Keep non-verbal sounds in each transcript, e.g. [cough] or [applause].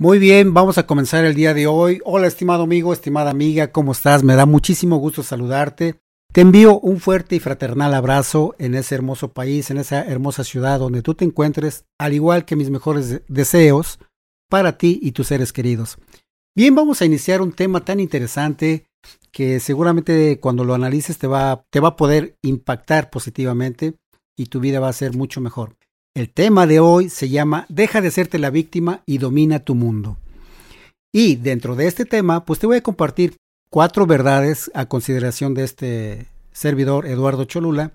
Muy bien, vamos a comenzar el día de hoy. Hola, estimado amigo, estimada amiga, ¿cómo estás? Me da muchísimo gusto saludarte. Te envío un fuerte y fraternal abrazo en ese hermoso país, en esa hermosa ciudad donde tú te encuentres, al igual que mis mejores deseos para ti y tus seres queridos. Bien, vamos a iniciar un tema tan interesante que seguramente cuando lo analices te va, te va a poder impactar positivamente y tu vida va a ser mucho mejor. El tema de hoy se llama Deja de serte la víctima y domina tu mundo. Y dentro de este tema, pues te voy a compartir cuatro verdades a consideración de este servidor Eduardo Cholula.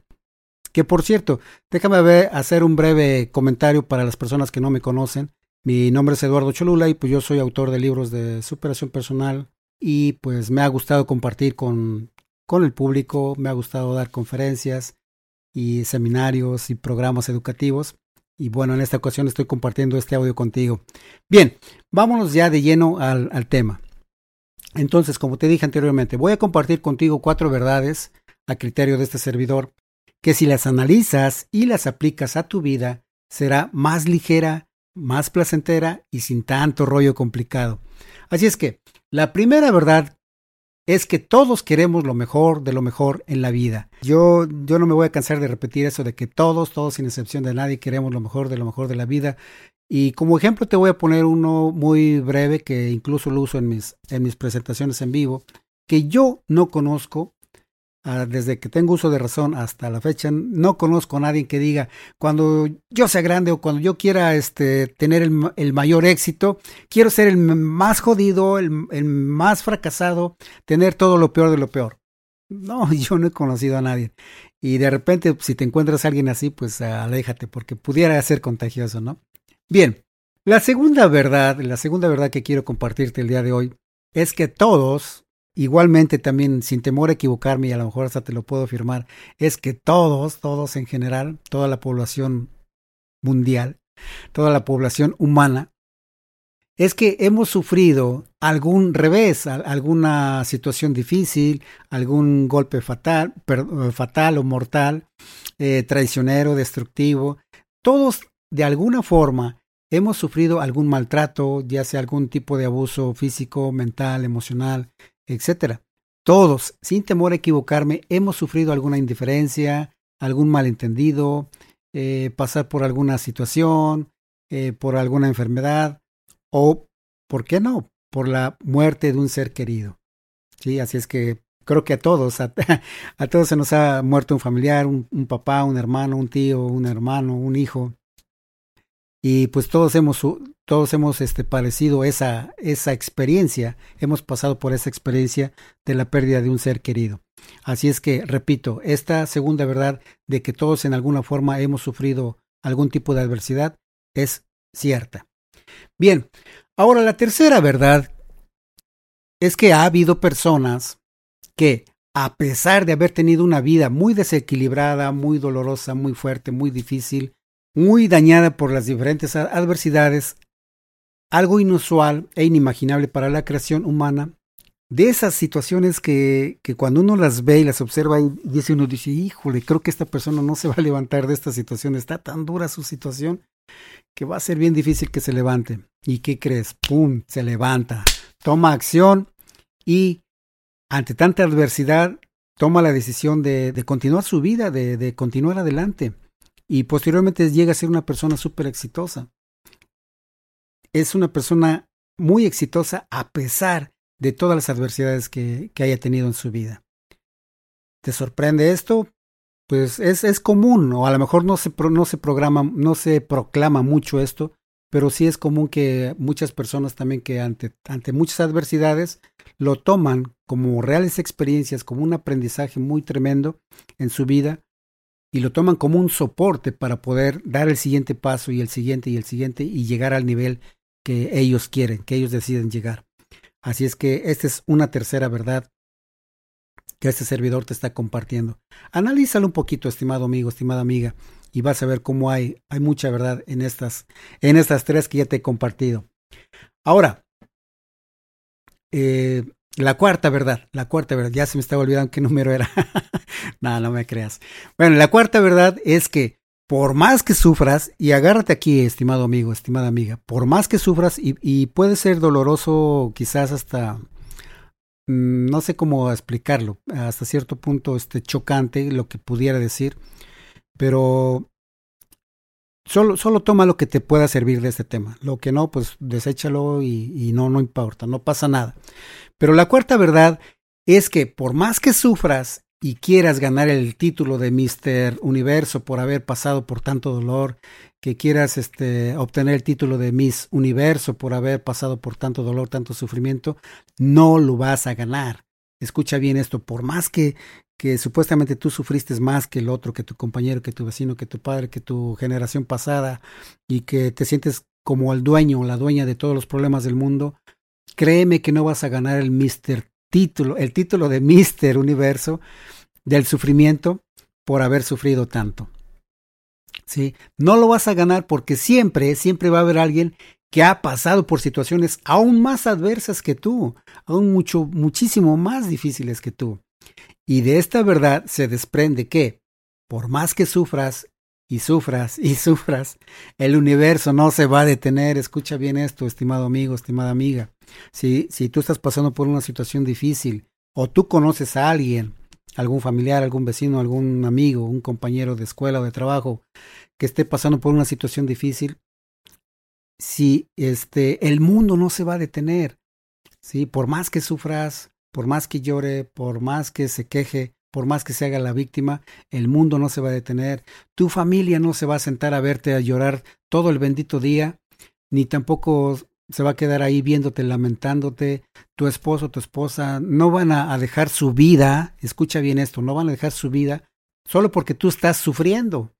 Que por cierto, déjame ver, hacer un breve comentario para las personas que no me conocen. Mi nombre es Eduardo Cholula y pues yo soy autor de libros de superación personal y pues me ha gustado compartir con, con el público, me ha gustado dar conferencias y seminarios y programas educativos. Y bueno, en esta ocasión estoy compartiendo este audio contigo. Bien, vámonos ya de lleno al, al tema. Entonces, como te dije anteriormente, voy a compartir contigo cuatro verdades a criterio de este servidor, que si las analizas y las aplicas a tu vida, será más ligera, más placentera y sin tanto rollo complicado. Así es que, la primera verdad es que todos queremos lo mejor de lo mejor en la vida. Yo, yo no me voy a cansar de repetir eso de que todos, todos sin excepción de nadie, queremos lo mejor de lo mejor de la vida. Y como ejemplo te voy a poner uno muy breve que incluso lo uso en mis, en mis presentaciones en vivo, que yo no conozco desde que tengo uso de razón hasta la fecha, no conozco a nadie que diga, cuando yo sea grande o cuando yo quiera este, tener el, mayor éxito, quiero ser el más jodido, el, el, más fracasado, tener todo lo peor de lo peor. No, [laughs] yo no he conocido a nadie. Y de repente, si te encuentras a alguien así, pues aléjate, porque pudiera ser contagioso, ¿no? Bien, la segunda verdad, la segunda verdad que quiero compartirte el día de hoy, es que todos, Igualmente también, sin temor a equivocarme, y a lo mejor hasta te lo puedo afirmar, es que todos, todos en general, toda la población mundial, toda la población humana, es que hemos sufrido algún revés, alguna situación difícil, algún golpe fatal, fatal o mortal, eh, traicionero, destructivo. Todos, de alguna forma, hemos sufrido algún maltrato, ya sea algún tipo de abuso físico, mental, emocional, etcétera. Todos, sin temor a equivocarme, hemos sufrido alguna indiferencia, algún malentendido, eh, pasar por alguna situación, eh, por alguna enfermedad o, ¿por qué no?, por la muerte de un ser querido. Sí, así es que creo que a todos, a, [laughs] todos se nos ha muerto un familiar, un, papá, un hermano, un tío, un hermano, un hijo. Y pues todos hemos, todos hemos este, padecido esa, esa experiencia, hemos pasado por esa experiencia de la pérdida de un ser querido. Así es que, repito, esta segunda verdad de que todos en alguna forma hemos sufrido algún tipo de adversidad es cierta. Bien, ahora la tercera verdad es que ha habido personas que, a pesar de haber tenido una vida muy desequilibrada, muy dolorosa, muy fuerte, muy difícil, muy dañada por las diferentes adversidades, algo inusual e inimaginable para la creación humana, de esas situaciones que, que, cuando uno las ve y las observa y dice uno dice, híjole, creo que esta persona no se va a levantar de esta situación, está tan dura su situación que va a ser bien difícil que se levante. ¿Y qué crees? ¡Pum! Se levanta, toma acción y ante tanta adversidad toma la decisión de, de continuar su vida, de, de continuar adelante y posteriormente llega a ser una persona súper exitosa. Es una persona muy exitosa a pesar de todas las adversidades que, que haya tenido en su vida. ¿Te sorprende esto? Pues es, es común, o a lo mejor no se, no se programa, no se proclama mucho esto, pero sí es común que muchas personas también que ante, ante muchas adversidades lo toman como reales experiencias, como un aprendizaje muy tremendo en su vida y lo toman como un soporte para poder dar el siguiente paso y el siguiente y el siguiente y llegar al nivel que ellos quieren, que ellos deciden llegar. Así es que esta es una tercera verdad que este servidor te está compartiendo. Analízalo un poquito, estimado amigo, estimada amiga, y vas a ver cómo hay, hay mucha verdad en estas, en estas tres que ya te he compartido. Ahora, eh, la cuarta verdad, la cuarta verdad, ya se me estaba olvidando qué número era. [laughs] no, no me creas. Bueno, la cuarta verdad es que por más que sufras, y agárrate aquí, estimado amigo, estimada amiga, por más que sufras, y, puede ser doloroso, quizás hasta, mm, no sé cómo explicarlo, hasta cierto punto este, chocante lo que pudiera decir, pero solo, solo toma lo que te pueda servir de este tema. Lo que no, pues deséchalo y, y no, no importa, no pasa nada. Pero la cuarta verdad es que por más que sufras y quieras ganar el título de Mister Universo por haber pasado por tanto dolor, que quieras este, obtener el título de Miss Universo por haber pasado por tanto dolor, tanto sufrimiento, no lo vas a ganar. Escucha bien esto, por más que, que supuestamente tú sufriste más que el otro, que tu compañero, que tu vecino, que tu padre, que tu generación pasada, y que te sientes como el dueño o la dueña de todos los problemas del mundo, créeme que no vas a ganar el Mister título, el título de Mister Universo del sufrimiento por haber sufrido tanto. ¿Sí? No lo vas a ganar porque siempre, siempre va a haber alguien que ha pasado por situaciones aún más adversas que tú, aún mucho, muchísimo más difíciles que tú. Y de esta verdad se desprende que, por más que sufras y sufras y sufras, el universo no se va a detener. Escucha bien esto, estimado amigo, estimada amiga. Si, si tú estás pasando por una situación difícil o tú conoces a alguien, algún familiar, algún vecino, algún amigo, un compañero de escuela o de trabajo que esté pasando por una situación difícil, si este el mundo no se va a detener, sí, por más que sufras, por más que llore, por más que se queje, por más que se haga la víctima, el mundo no se va a detener, tu familia no se va a sentar a verte a llorar todo el bendito día, ni tampoco se va a quedar ahí viéndote, lamentándote, tu esposo, tu esposa, no van a, dejar su vida, escucha bien esto, no van a dejar su vida solo porque tú estás sufriendo.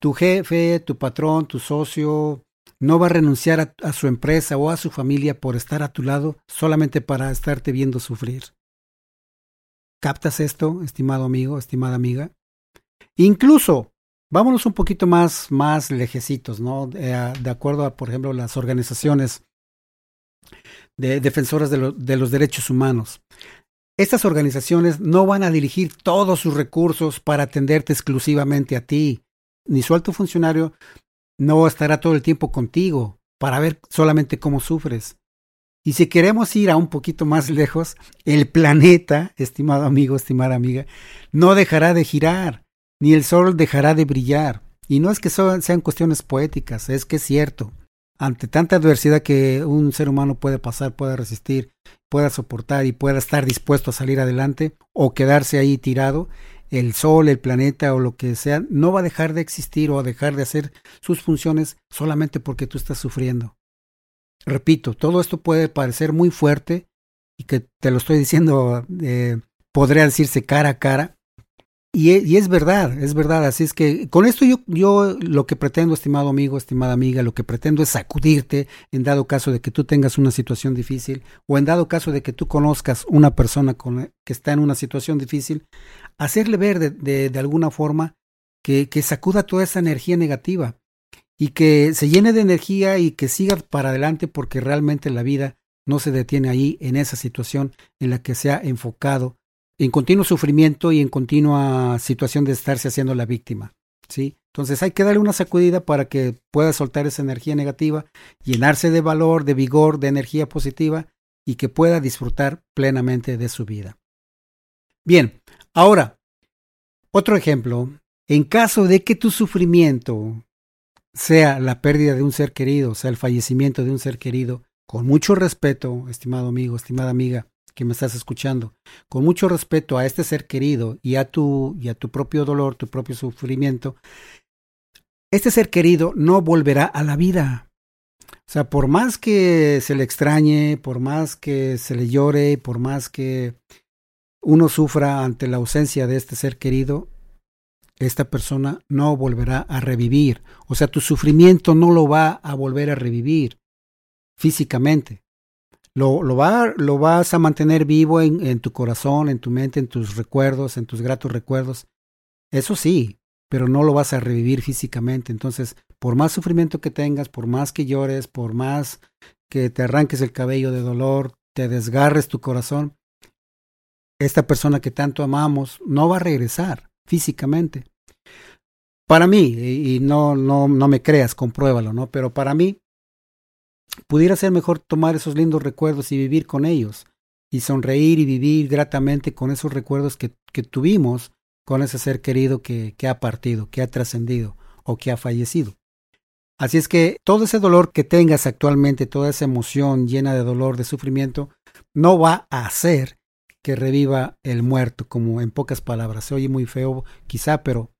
Tu jefe, tu patrón, tu socio, no va a renunciar a, su empresa o a su familia por estar a tu lado solamente para estarte viendo sufrir. ¿Captas esto, estimado amigo, estimada amiga? Incluso Vámonos un poquito más, más lejecitos, ¿no? De, de acuerdo a, por ejemplo, las organizaciones de defensoras de, de los derechos humanos. Estas organizaciones no van a dirigir todos sus recursos para atenderte exclusivamente a ti, ni su alto funcionario no estará todo el tiempo contigo para ver solamente cómo sufres. Y si queremos ir a un poquito más lejos, el planeta, estimado amigo, estimada amiga, no dejará de girar ni el sol dejará de brillar. Y no es que sean cuestiones poéticas, es que es cierto. Ante tanta adversidad que un ser humano puede pasar, puede resistir, pueda soportar y pueda estar dispuesto a salir adelante o quedarse ahí tirado, el sol, el planeta o lo que sea, no va a dejar de existir o a dejar de hacer sus funciones solamente porque tú estás sufriendo. Repito, todo esto puede parecer muy fuerte y que te lo estoy diciendo, eh, podría decirse cara a cara, y, e, y, es verdad, es verdad. Así es que con esto yo, yo lo que pretendo, estimado amigo, estimada amiga, lo que pretendo es sacudirte en dado caso de que tú tengas una situación difícil o en dado caso de que tú conozcas una persona que está en una situación difícil, hacerle ver de, de, de alguna forma que, que sacuda toda esa energía negativa y que se llene de energía y que siga para adelante porque realmente la vida no se detiene ahí en esa situación en la que se ha enfocado en continuo sufrimiento y en continua situación de estarse haciendo la víctima. ¿sí? Entonces hay que darle una sacudida para que pueda soltar esa energía negativa, llenarse de valor, de vigor, de energía positiva y que pueda disfrutar plenamente de su vida. Bien, ahora, otro ejemplo, en caso de que tu sufrimiento sea la pérdida de un ser querido, sea el fallecimiento de un ser querido, con mucho respeto, estimado amigo, estimada amiga, que me estás escuchando, con mucho respeto a este ser querido y a tu, y a tu propio dolor, tu propio sufrimiento, este ser querido no volverá a la vida. O sea, por más que se le extrañe, por más que se le llore, por más que uno sufra ante la ausencia de este ser querido, esta persona no volverá a revivir. O sea, tu sufrimiento no lo va a volver a revivir físicamente lo, lo, lo vas a mantener vivo en, en tu corazón, en tu mente, en tus recuerdos, en tus gratos recuerdos. Eso sí, pero no lo vas a revivir físicamente. Entonces, por más sufrimiento que tengas, por más que llores, por más que te arranques el cabello de dolor, te desgarres tu corazón, esta persona que tanto amamos no va a regresar físicamente. Para mí, y no, no, no me creas, compruébalo, ¿no? Pero para mí, pudiera ser mejor tomar esos lindos recuerdos y vivir con ellos, y sonreír y vivir gratamente con esos recuerdos que, que tuvimos con ese ser querido que, que ha partido, que ha trascendido o que ha fallecido. Así es que todo ese dolor que tengas actualmente, toda esa emoción llena de dolor, de sufrimiento, no va a hacer que reviva el muerto, como en pocas palabras. Se oye muy feo quizá, pero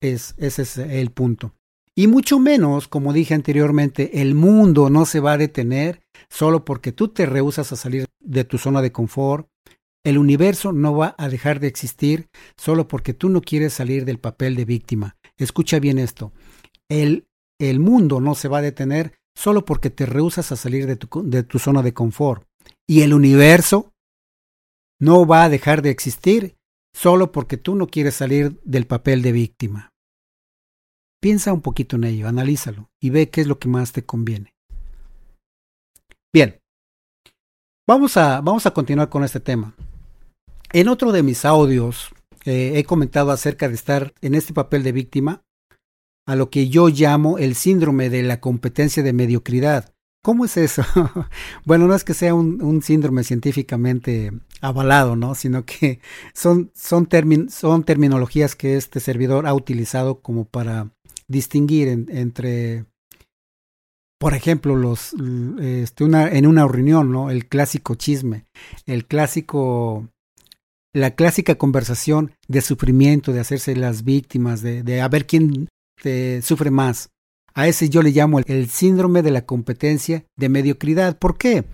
es, ese es el punto. Y mucho menos, como dije anteriormente, el mundo no se va a detener solo porque tú te rehusas a salir de tu zona de confort. El universo no va a dejar de existir solo porque tú no quieres salir del papel de víctima. Escucha bien esto. El el mundo no se va a detener solo porque te rehusas a salir de tu, de tu zona de confort. Y el universo no va a dejar de existir solo porque tú no quieres salir del papel de víctima. Piensa un poquito en ello, analízalo y ve qué es lo que más te conviene. Bien, vamos a, vamos a continuar con este tema. En otro de mis audios eh, he comentado acerca de estar en este papel de víctima a lo que yo llamo el síndrome de la competencia de mediocridad. ¿Cómo es eso? [laughs] bueno, no es que sea un, síndrome científicamente avalado, ¿no? Sino que son, son, son terminologías que este servidor ha utilizado como para distinguir entre, por ejemplo, los, este, una, en una reunión, ¿no? El clásico chisme, el clásico, la clásica conversación de sufrimiento, de hacerse las víctimas, de, de a ver quién sufre más. A ese yo le llamo el síndrome de la competencia de mediocridad. ¿Por qué?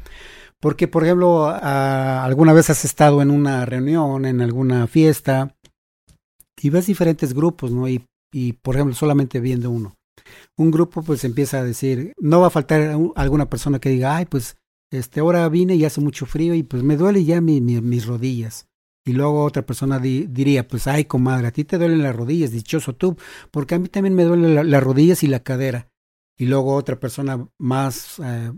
Porque, por ejemplo, alguna vez has estado en una reunión, en alguna fiesta, y ves diferentes grupos, ¿no? Y, por ejemplo, solamente viendo uno. Un grupo pues empieza a decir, no va a faltar alguna persona que diga, ay, pues este, ahora vine y hace mucho frío y pues me duele ya mis rodillas. Y luego otra persona diría, pues ay, comadre, a ti te duelen las rodillas, dichoso tú, porque a mí también me duelen las rodillas y la cadera. Y luego otra persona más eh,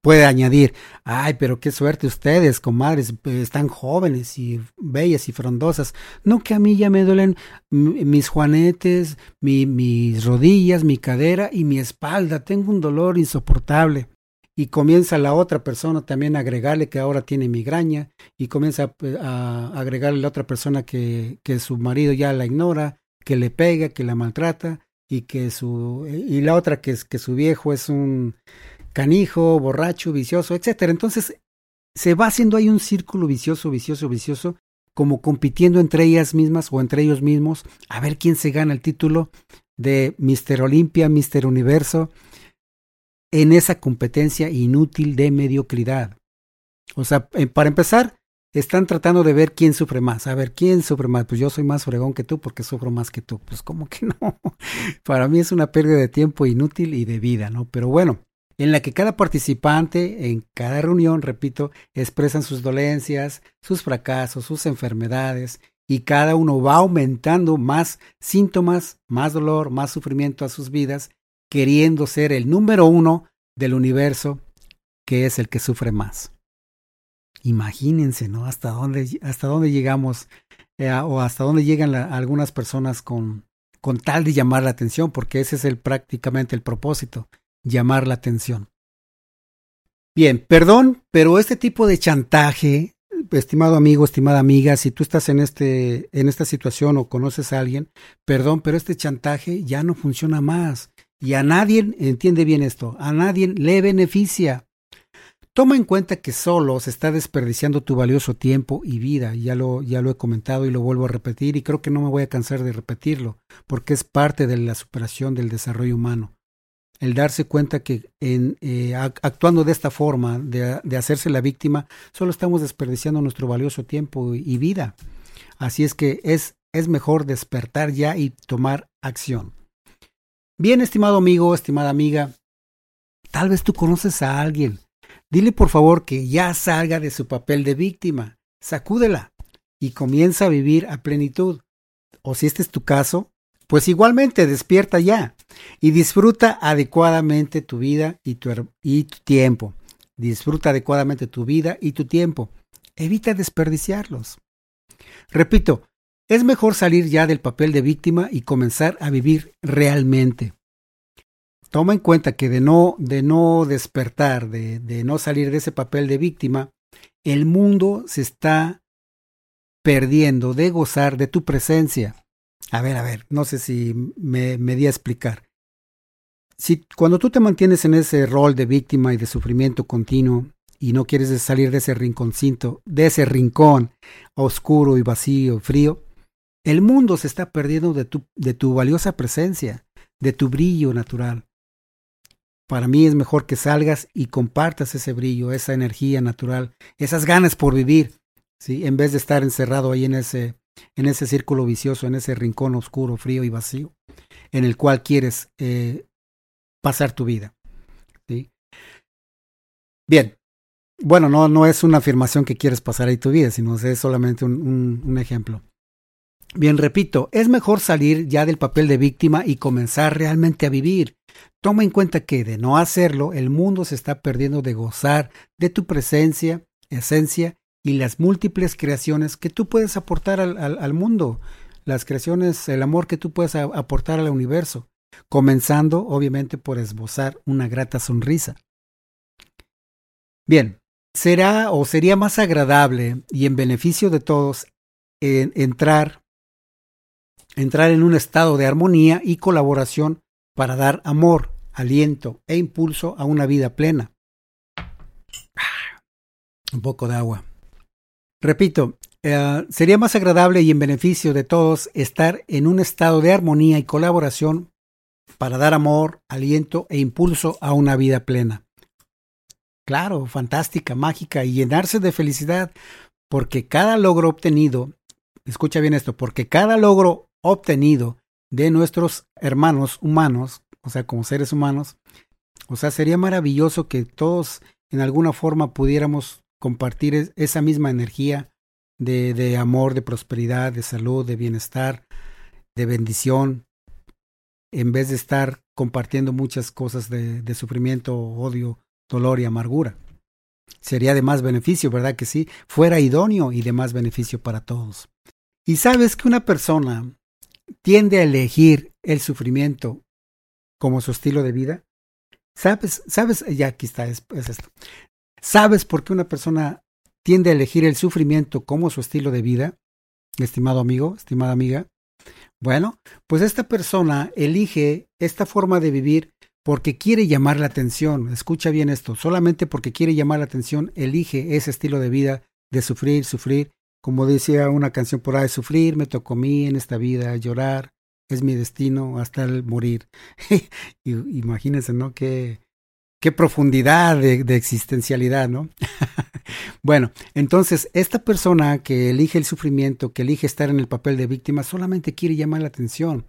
puede añadir, ay, pero qué suerte ustedes, comadres, están jóvenes y bellas y frondosas. No que a mí ya me duelen mis juanetes, mis rodillas, mi cadera y mi espalda. Tengo un dolor insoportable y comienza la otra persona también a agregarle que ahora tiene migraña y comienza a, agregarle a la otra persona que, que su marido ya la ignora, que le pega, que la maltrata y que su y la otra que es que su viejo es un canijo, borracho, vicioso, etcétera. Entonces se va haciendo ahí un círculo vicioso, vicioso, vicioso, como compitiendo entre ellas mismas o entre ellos mismos a ver quién se gana el título de Mister Olimpia, Mister Universo, en esa competencia inútil de mediocridad. O sea, eh, para empezar, están tratando de ver quién sufre más. A ver, ¿quién sufre más? Pues yo soy más fregón que tú porque sufro más que tú. Pues como que no. [laughs] Para mí es una pérdida de tiempo inútil y de vida, ¿no? Pero bueno, en la que cada participante en cada reunión, repito, expresan sus dolencias, sus fracasos, sus enfermedades y cada uno va aumentando más síntomas, más dolor, más sufrimiento a sus vidas queriendo ser el número uno del universo, que es el que sufre más. Imagínense, ¿no? Hasta dónde, hasta dónde llegamos eh, o hasta dónde llegan algunas personas con, con tal de llamar la atención, porque ese es el, prácticamente el propósito, llamar la atención. Bien, perdón, pero este tipo de chantaje, estimado amigo, estimada amiga, si tú estás en, este, en esta situación o conoces a alguien, perdón, pero este chantaje ya no funciona más. Y a nadie, entiende bien esto, a nadie le beneficia. Toma en cuenta que solo se está desperdiciando tu valioso tiempo y vida. Ya lo, ya lo he comentado y lo vuelvo a repetir y creo que no me voy a cansar de repetirlo, porque es parte de la superación del desarrollo humano. El darse cuenta que en, eh, actuando de esta forma, de, de, hacerse la víctima, solo estamos desperdiciando nuestro valioso tiempo y vida. Así es que es, es mejor despertar ya y tomar acción. Bien, estimado amigo, estimada amiga, tal vez tú conoces a alguien. Dile por favor que ya salga de su papel de víctima, sacúdela y comienza a vivir a plenitud. O si este es tu caso, pues igualmente despierta ya y disfruta adecuadamente tu vida y tu, y tu tiempo. Disfruta adecuadamente tu vida y tu tiempo. Evita desperdiciarlos. Repito, Es mejor salir ya del papel de víctima y comenzar a vivir realmente. Toma en cuenta que de no, de no despertar, de, de no salir de ese papel de víctima, el mundo se está perdiendo de gozar de tu presencia. A ver, a ver, no sé si me, me di a explicar. Si cuando tú te mantienes en ese rol de víctima y de sufrimiento continuo y no quieres salir de ese rinconcito, de ese rincón oscuro y vacío, frío, el mundo se está perdiendo de tu, de tu valiosa presencia, de tu brillo natural. Para mí es mejor que salgas y compartas ese brillo, esa energía natural, esas ganas por vivir, ¿sí? en vez de estar encerrado ahí en ese, en ese círculo vicioso, en ese rincón oscuro, frío y vacío, en el cual quieres eh, pasar tu vida. ¿sí? Bien, bueno, no, no es una afirmación que quieres pasar ahí tu vida, sino es solamente un, un, un ejemplo. Bien, repito, es mejor salir ya del papel de víctima y comenzar realmente a vivir. Toma en cuenta que de no hacerlo, el mundo se está perdiendo de gozar de tu presencia, esencia y las múltiples creaciones que tú puedes aportar al, mundo, las creaciones, el amor que tú puedes aportar al universo, comenzando obviamente por esbozar una grata sonrisa. Bien, será o sería más agradable y en beneficio de todos en entrar entrar en un estado de armonía y colaboración para dar amor, aliento e impulso a una vida plena. Un poco de agua. Repito, eh, sería más agradable y en beneficio de todos estar en un estado de armonía y colaboración para dar amor, aliento e impulso a una vida plena. Claro, fantástica, mágica y llenarse de felicidad, porque cada logro obtenido, escucha bien esto, porque cada logro obtenido de nuestros hermanos humanos, o sea, como seres humanos, o sea, sería maravilloso que todos en alguna forma pudiéramos compartir esa misma energía de, amor, de prosperidad, de salud, de bienestar, de bendición, en vez de estar compartiendo muchas cosas de, de, sufrimiento, odio, dolor y amargura. Sería de más beneficio, ¿verdad que sí? Fuera idóneo y de más beneficio para todos. Y sabes que una persona tiende a elegir el sufrimiento como su estilo de vida? ¿Sabes? ¿Sabes? Ya aquí está, es, es, esto. ¿Sabes por qué una persona tiende a elegir el sufrimiento como su estilo de vida? Estimado amigo, estimada amiga. Bueno, pues esta persona elige esta forma de vivir porque quiere llamar la atención. Escucha bien esto, solamente porque quiere llamar la atención, elige ese estilo de vida de sufrir, sufrir como decía una canción por ahí, sufrir me tocó a mí en esta vida, llorar es mi destino hasta el morir. [laughs] Imagínense, ¿no? Qué, qué profundidad de, de existencialidad, ¿no? [laughs] bueno, entonces, esta persona que elige el sufrimiento, que elige estar en el papel de víctima, solamente quiere llamar la atención.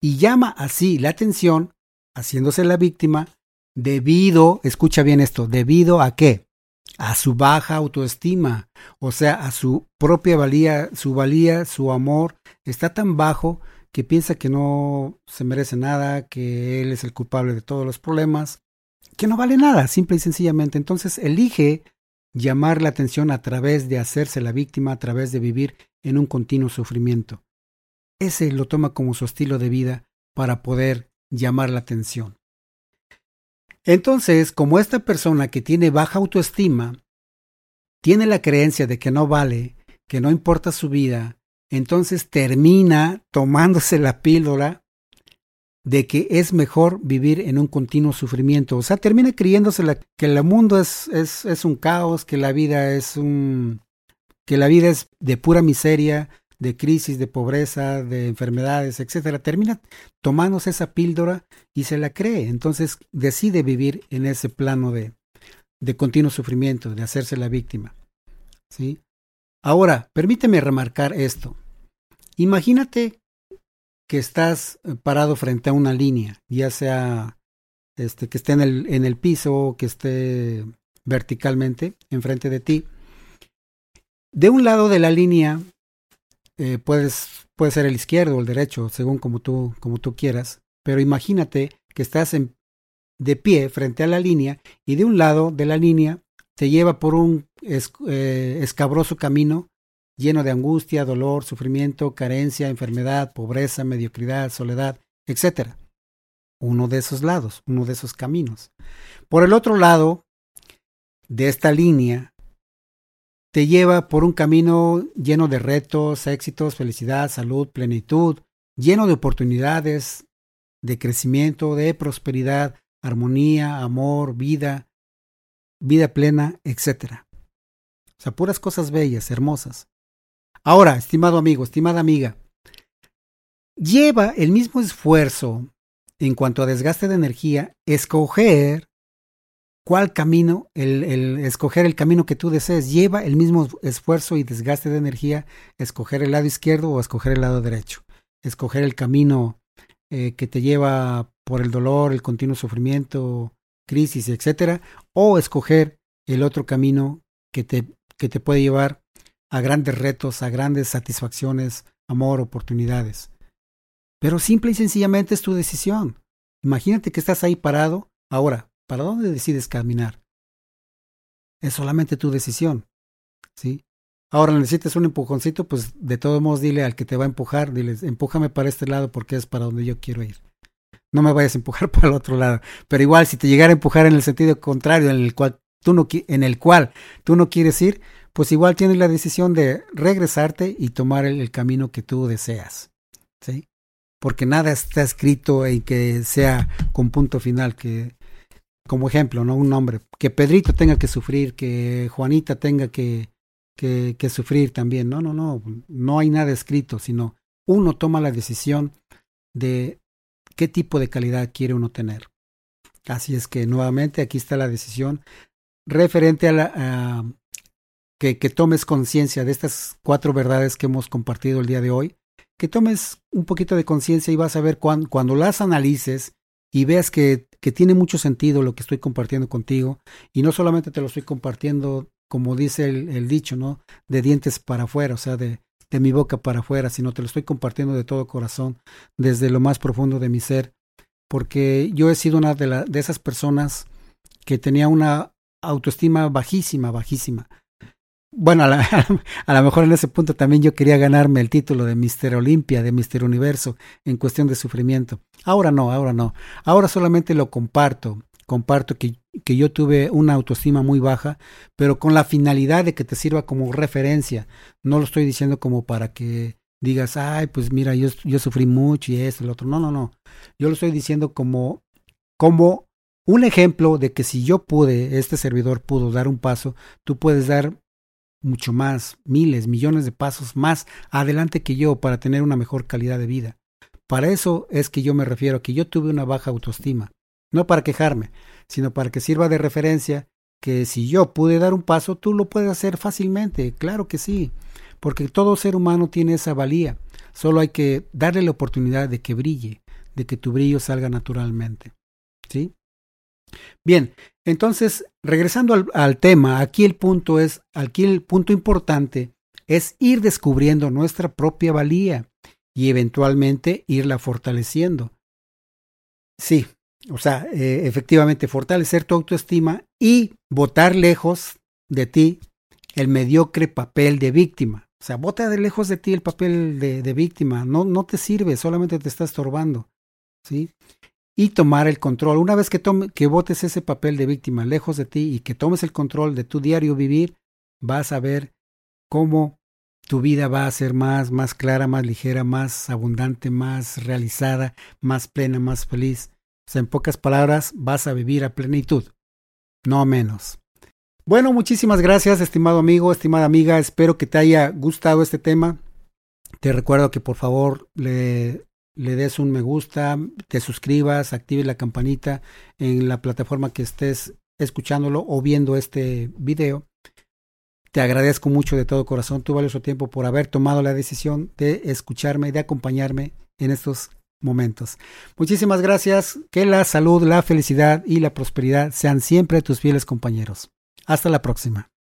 Y llama así la atención, haciéndose la víctima, debido, escucha bien esto, debido a qué? A su baja autoestima, o sea, a su propia valía, su valía, su amor está tan bajo que piensa que no se merece nada, que él es el culpable de todos los problemas, que no vale nada, simple y sencillamente. Entonces elige llamar la atención a través de hacerse la víctima, a través de vivir en un continuo sufrimiento. Ese lo toma como su estilo de vida para poder llamar la atención. Entonces, como esta persona que tiene baja autoestima, tiene la creencia de que no vale, que no importa su vida, entonces termina tomándose la píldora de que es mejor vivir en un continuo sufrimiento. O sea, termina creyéndose que el mundo es, es, es un caos, que la vida es un. que la vida es de pura miseria, de crisis, de pobreza, de enfermedades, etcétera, termina tomándose esa píldora y se la cree. Entonces decide vivir en ese plano de, de continuo sufrimiento, de hacerse la víctima. ¿Sí? Ahora, permíteme remarcar esto. Imagínate que estás eh, parado frente a una línea, ya sea este, que esté en el, en el piso que esté verticalmente enfrente de ti. De un lado de la línea eh, puedes, puede ser el izquierdo o el derecho, según como tú, como tú quieras, pero imagínate que estás en, de pie frente a la línea y de un lado de la línea te lleva por un eh, escabroso camino lleno de angustia, dolor, sufrimiento, carencia, enfermedad, pobreza, mediocridad, soledad, etc. Uno de esos lados, uno de esos caminos. Por el otro lado de esta línea, te lleva por un camino lleno de retos, éxitos, felicidad, salud, plenitud, lleno de oportunidades, de crecimiento, de prosperidad, armonía, amor, vida, vida plena, etc. O sea, puras cosas bellas, hermosas. Ahora, estimado amigo, estimada amiga, lleva el mismo esfuerzo en cuanto a desgaste de energía, escoger cuál camino, el, el, escoger el camino que tú desees, lleva el mismo esfuerzo y desgaste de energía, escoger el lado izquierdo o escoger el lado derecho, escoger el camino eh, que te lleva por el dolor, el continuo sufrimiento, crisis, etcétera, o escoger el otro camino que te, que te puede llevar a grandes retos, a grandes satisfacciones, amor, oportunidades. Pero simple y sencillamente es tu decisión. Imagínate que estás ahí parado. Ahora, ¿para dónde decides caminar? Es solamente tu decisión. ¿Sí? Ahora necesitas un empujoncito, pues de todos modos dile al que te va a empujar, dile, empújame para este lado porque es para donde yo quiero ir. No me vayas a empujar [laughs] para el otro lado. Pero igual, si te llegara a empujar en el sentido contrario, en el cual tú no, en el cual tú no quieres ir, pues igual tienes la decisión de regresarte y tomar el, el camino que tú deseas. ¿sí? Porque nada está escrito en que sea con punto final, que como ejemplo, ¿no? Un nombre, que Pedrito tenga que sufrir, que Juanita tenga que, que, sufrir también. No, no, no, no hay nada escrito, sino uno toma la decisión de qué tipo de calidad quiere uno tener. Así es que nuevamente aquí está la decisión referente a, la, que, que, tomes conciencia de estas cuatro verdades que hemos compartido el día de hoy, que tomes un poquito de conciencia y vas a ver cuando, cuando las analices y veas que, que tiene mucho sentido lo que estoy compartiendo contigo y no solamente te lo estoy compartiendo como dice el, dicho, ¿no? De dientes para afuera, o sea, de, de mi boca para afuera, sino te lo estoy compartiendo de todo corazón, desde lo más profundo de mi ser, porque yo he sido una de, la, de esas personas que tenía una autoestima bajísima, bajísima. Bueno, a, la, [laughs] lo mejor en ese punto también yo quería ganarme el título de Mister Olimpia, de Mister Universo, en cuestión de sufrimiento. Ahora no, ahora no. Ahora solamente lo comparto. Comparto que que yo tuve una autoestima muy baja, pero con la finalidad de que te sirva como referencia. No lo estoy diciendo como para que digas, ay, pues mira, yo, yo sufrí mucho y esto, el otro. No, no, no. Yo lo estoy diciendo como, como un ejemplo de que si yo pude, este servidor pudo dar un paso, tú puedes dar mucho más, miles, millones de pasos más adelante que yo para tener una mejor calidad de vida. Para eso es que yo me refiero, que yo tuve una baja autoestima, no para quejarme, sino para que sirva de referencia que si yo pude dar un paso, tú lo puedes hacer fácilmente, claro que sí, porque todo ser humano tiene esa valía, solo hay que darle la oportunidad de que brille, de que tu brillo salga naturalmente. ¿Sí? Bien, entonces, regresando al, tema, aquí el punto es, aquí el punto importante es ir descubriendo nuestra propia valía y eventualmente irla fortaleciendo. Sí, o sea, eh, efectivamente, fortalecer tu autoestima y botar lejos de ti el mediocre papel de víctima. O sea, bota de lejos de ti el papel de, de víctima. No, no te sirve, solamente te está estorbando. ¿Sí? Y tomar el control. Una vez que, tome, que botes ese papel de víctima lejos de ti y que tomes el control de tu diario vivir, vas a ver cómo tu vida va a ser más, más clara, más ligera, más abundante, más realizada, más plena, más feliz en pocas palabras, vas a vivir a plenitud, no menos. Bueno, muchísimas gracias, estimado amigo, estimada amiga. Espero que te haya gustado este tema. Te recuerdo que por favor le, le des un me gusta, te suscribas, actives la campanita en la plataforma que estés escuchándolo o viendo este video. Te agradezco mucho de todo corazón tu valioso tiempo por haber tomado la decisión de escucharme, de acompañarme en estos momentos. Muchísimas gracias. Que la salud, la felicidad y la prosperidad sean siempre tus fieles compañeros. Hasta la próxima.